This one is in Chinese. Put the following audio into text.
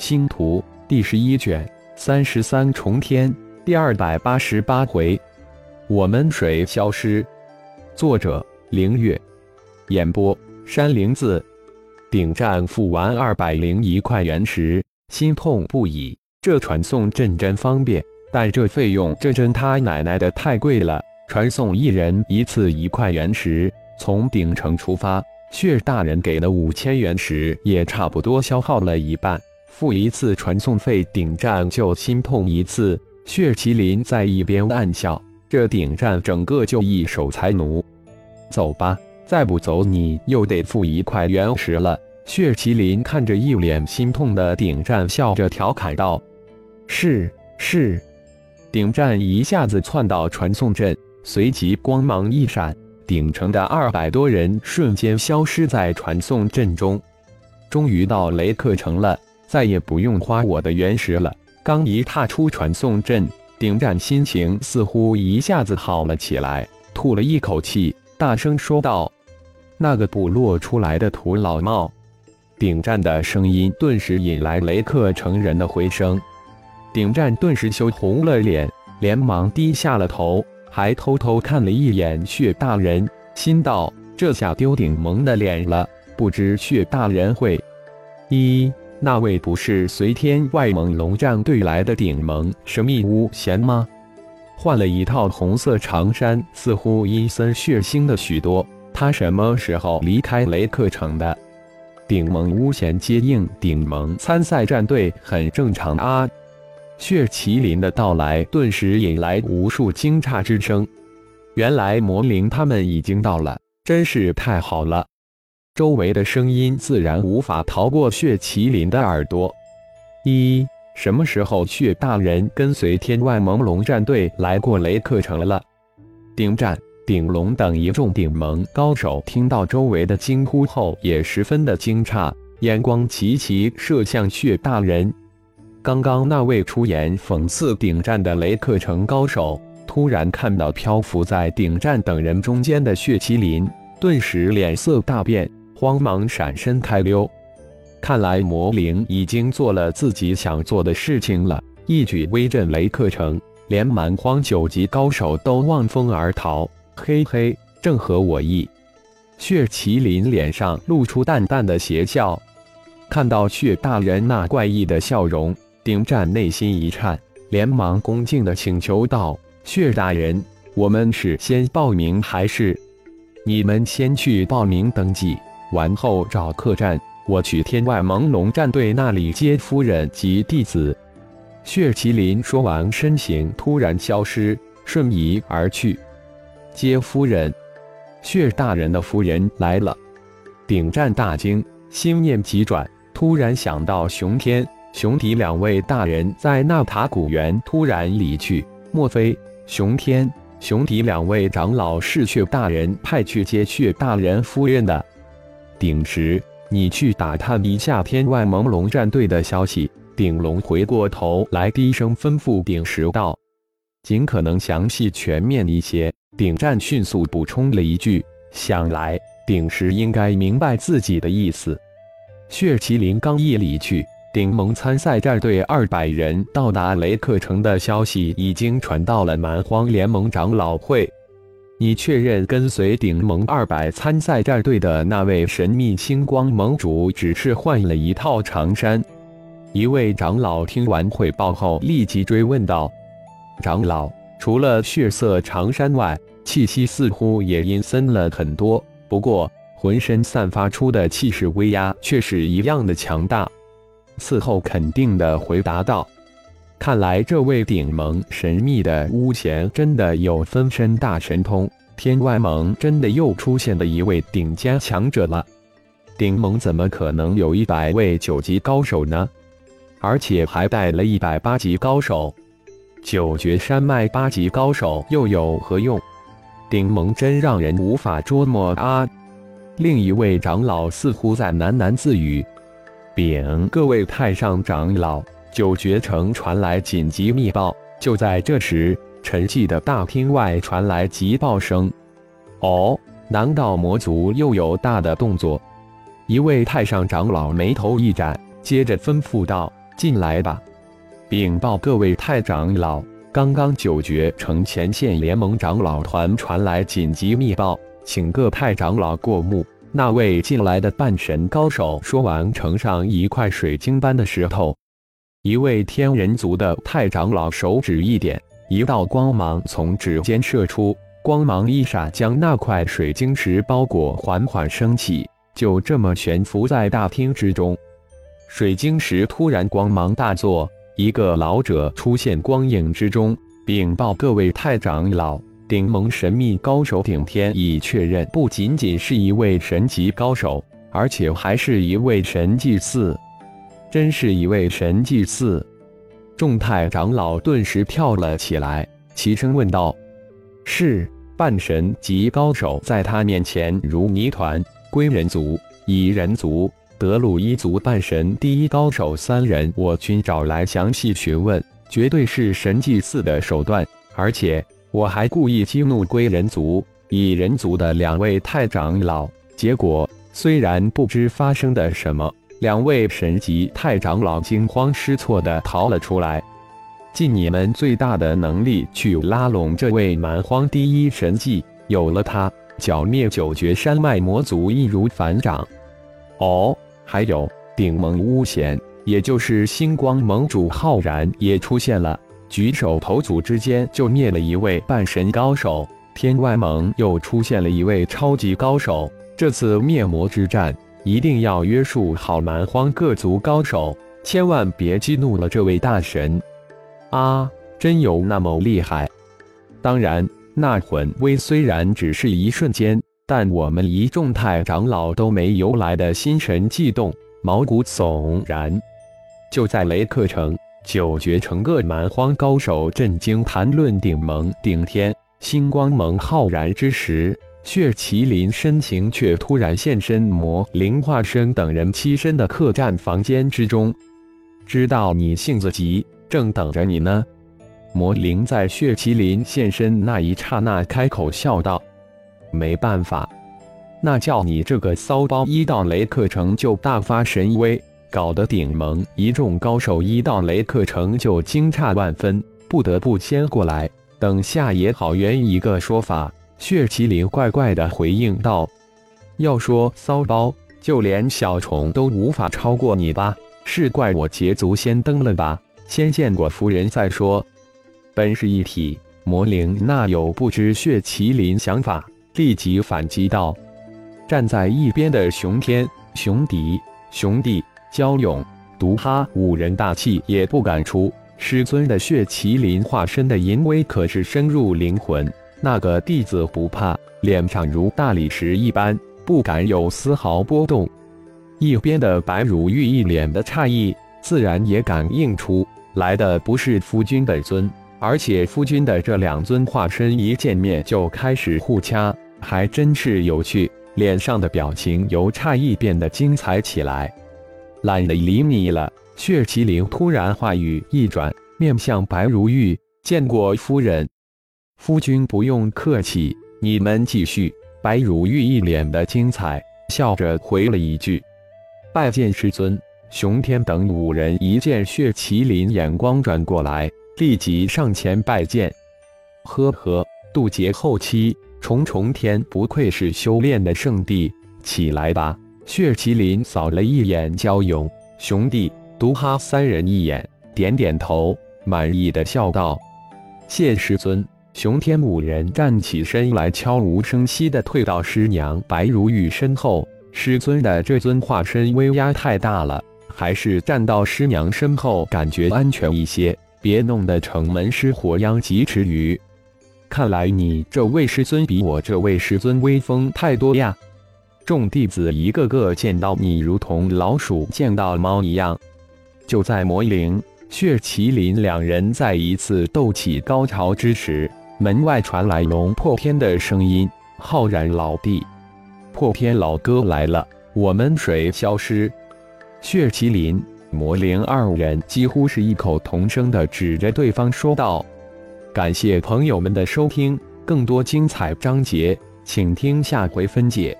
星图第十一卷三十三重天第二百八十八回，我们谁消失？作者：凌月，演播：山灵子。顶站付完二百零一块原石，心痛不已。这传送阵真方便，但这费用这真他奶奶的太贵了。传送一人一次一块原石，从顶城出发，血大人给了五千原石，也差不多消耗了一半。付一次传送费，顶战就心痛一次。血麒麟在一边暗笑：这顶战整个就一手财奴。走吧，再不走你又得付一块原石了。血麒麟看着一脸心痛的顶战，笑着调侃道：“是是。”顶战一下子窜到传送阵。随即光芒一闪，顶城的二百多人瞬间消失在传送阵中。终于到雷克城了，再也不用花我的原石了。刚一踏出传送阵，顶战心情似乎一下子好了起来，吐了一口气，大声说道：“那个部落出来的土老帽！”顶战的声音顿时引来雷克成人的回声。顶战顿时羞红了脸，连忙低下了头。还偷偷看了一眼血大人，心道：这下丢顶盟的脸了。不知血大人会？一那位不是随天外猛龙战队来的顶盟神秘巫贤吗？换了一套红色长衫，似乎阴森血腥的许多。他什么时候离开雷克城的？顶盟巫贤接应顶盟参赛战队，很正常啊。血麒麟的到来顿时引来无数惊诧之声。原来魔灵他们已经到了，真是太好了！周围的声音自然无法逃过血麒麟的耳朵。一什么时候血大人跟随天外盟龙战队来过雷克城了？顶战、顶龙等一众顶盟高手听到周围的惊呼后，也十分的惊诧，眼光齐齐射向血大人。刚刚那位出言讽刺顶战的雷克城高手，突然看到漂浮在顶战等人中间的血麒麟，顿时脸色大变，慌忙闪身开溜。看来魔灵已经做了自己想做的事情了，一举威震雷克城，连蛮荒九级高手都望风而逃。嘿嘿，正合我意。血麒麟脸上露出淡淡的邪笑，看到血大人那怪异的笑容。顶战内心一颤，连忙恭敬的请求道：“血大人，我们是先报名还是？你们先去报名登记，完后找客栈，我去天外朦胧战队那里接夫人及弟子。”血麒麟说完，身形突然消失，瞬移而去。接夫人，血大人的夫人来了。顶战大惊，心念急转，突然想到熊天。熊迪两位大人在纳塔古园突然离去，莫非熊天、熊迪两位长老是血大人派去接血大人夫人的？鼎石，你去打探一下天外朦胧战队的消息。鼎龙回过头来，低声吩咐鼎石道：“尽可能详细全面一些。”鼎战迅速补充了一句：“想来鼎石应该明白自己的意思。”血麒麟刚一离去。鼎盟参赛战队二百人到达雷克城的消息已经传到了蛮荒联盟长老会。你确认跟随顶盟二百参赛战队的那位神秘星光盟主只是换了一套长衫？一位长老听完汇报后立即追问道：“长老，除了血色长衫外，气息似乎也阴森了很多。不过，浑身散发出的气势威压却是一样的强大。”伺候肯定的回答道：“看来这位顶盟神秘的巫贤真的有分身大神通，天外盟真的又出现了一位顶尖强者了。顶盟怎么可能有一百位九级高手呢？而且还带了一百八级高手，九绝山脉八级高手又有何用？顶盟真让人无法捉摸啊！”另一位长老似乎在喃喃自语。禀各位太上长老，九绝城传来紧急密报。就在这时，沉寂的大厅外传来急报声。哦，难道魔族又有大的动作？一位太上长老眉头一展，接着吩咐道：“进来吧。禀报各位太长老，刚刚九绝城前线联盟长老团传来紧急密报，请各太长老过目。那位进来的半神高手说完，呈上一块水晶般的石头。一位天人族的太长老手指一点，一道光芒从指尖射出，光芒一闪，将那块水晶石包裹，缓缓升起，就这么悬浮在大厅之中。水晶石突然光芒大作，一个老者出现光影之中，禀报各位太长老：顶盟神秘高手顶天已确认，不仅仅是一位神级高手，而且还是一位神祭祀。真是一位神祭祀！众太长老顿时跳了起来，齐声问道：“是半神级高手，在他面前如泥团。归人族、蚁人族、德鲁伊族半神第一高手三人，我均找来详细询问，绝对是神祭祀的手段。而且我还故意激怒归人族、蚁人族的两位太长老，结果虽然不知发生的什么。”两位神级太长老惊慌失措地逃了出来，尽你们最大的能力去拉拢这位蛮荒第一神迹，有了他，剿灭九绝山脉魔族易如反掌。哦，还有顶盟巫贤，也就是星光盟主浩然也出现了，举手投足之间就灭了一位半神高手。天外盟又出现了一位超级高手，这次灭魔之战。一定要约束好蛮荒各族高手，千万别激怒了这位大神。啊，真有那么厉害？当然，那魂威虽然只是一瞬间，但我们一众太长老都没由来的心神悸动，毛骨悚然。就在雷克城，九绝城各蛮荒高手震惊谈论顶盟顶天星光盟浩然之时。血麒麟身形却突然现身魔灵化身等人栖身的客栈房间之中，知道你性子急，正等着你呢。魔灵在血麒麟现身那一刹那开口笑道：“没办法，那叫你这个骚包一到雷克城就大发神威，搞得顶盟一众高手一到雷克城就惊诧万分，不得不先过来，等下也好圆一个说法。”血麒麟怪怪的回应道：“要说骚包，就连小虫都无法超过你吧？是怪我捷足先登了吧？先见过夫人再说。”本是一体魔灵那有不知血麒麟想法，立即反击道：“站在一边的熊天、熊迪、熊弟、焦勇、毒哈五人大气也不敢出。师尊的血麒麟化身的淫威可是深入灵魂。”那个弟子不怕，脸上如大理石一般，不敢有丝毫波动。一边的白如玉一脸的诧异，自然也感应出来的不是夫君本尊，而且夫君的这两尊化身一见面就开始互掐，还真是有趣。脸上的表情由诧异变得精彩起来。懒得理你了。血麒麟突然话语一转，面向白如玉，见过夫人。夫君不用客气，你们继续。白如玉一脸的精彩，笑着回了一句：“拜见师尊。”熊天等五人一见血麒麟，眼光转过来，立即上前拜见。呵呵，渡劫后期，重重天不愧是修炼的圣地。起来吧。血麒麟扫了一眼焦勇、熊弟、毒哈三人一眼，点点头，满意的笑道：“谢师尊。”熊天五人站起身来，悄无声息地退到师娘白如玉身后。师尊的这尊化身威压太大了，还是站到师娘身后感觉安全一些。别弄得城门失火殃及池鱼。看来你这位师尊比我这位师尊威风太多呀！众弟子一个个见到你，如同老鼠见到猫一样。就在魔灵、血麒麟两人再一次斗起高潮之时。门外传来龙破天的声音：“浩然老弟，破天老哥来了，我们谁消失。”血麒麟、魔灵二人几乎是异口同声的指着对方说道：“感谢朋友们的收听，更多精彩章节，请听下回分解。”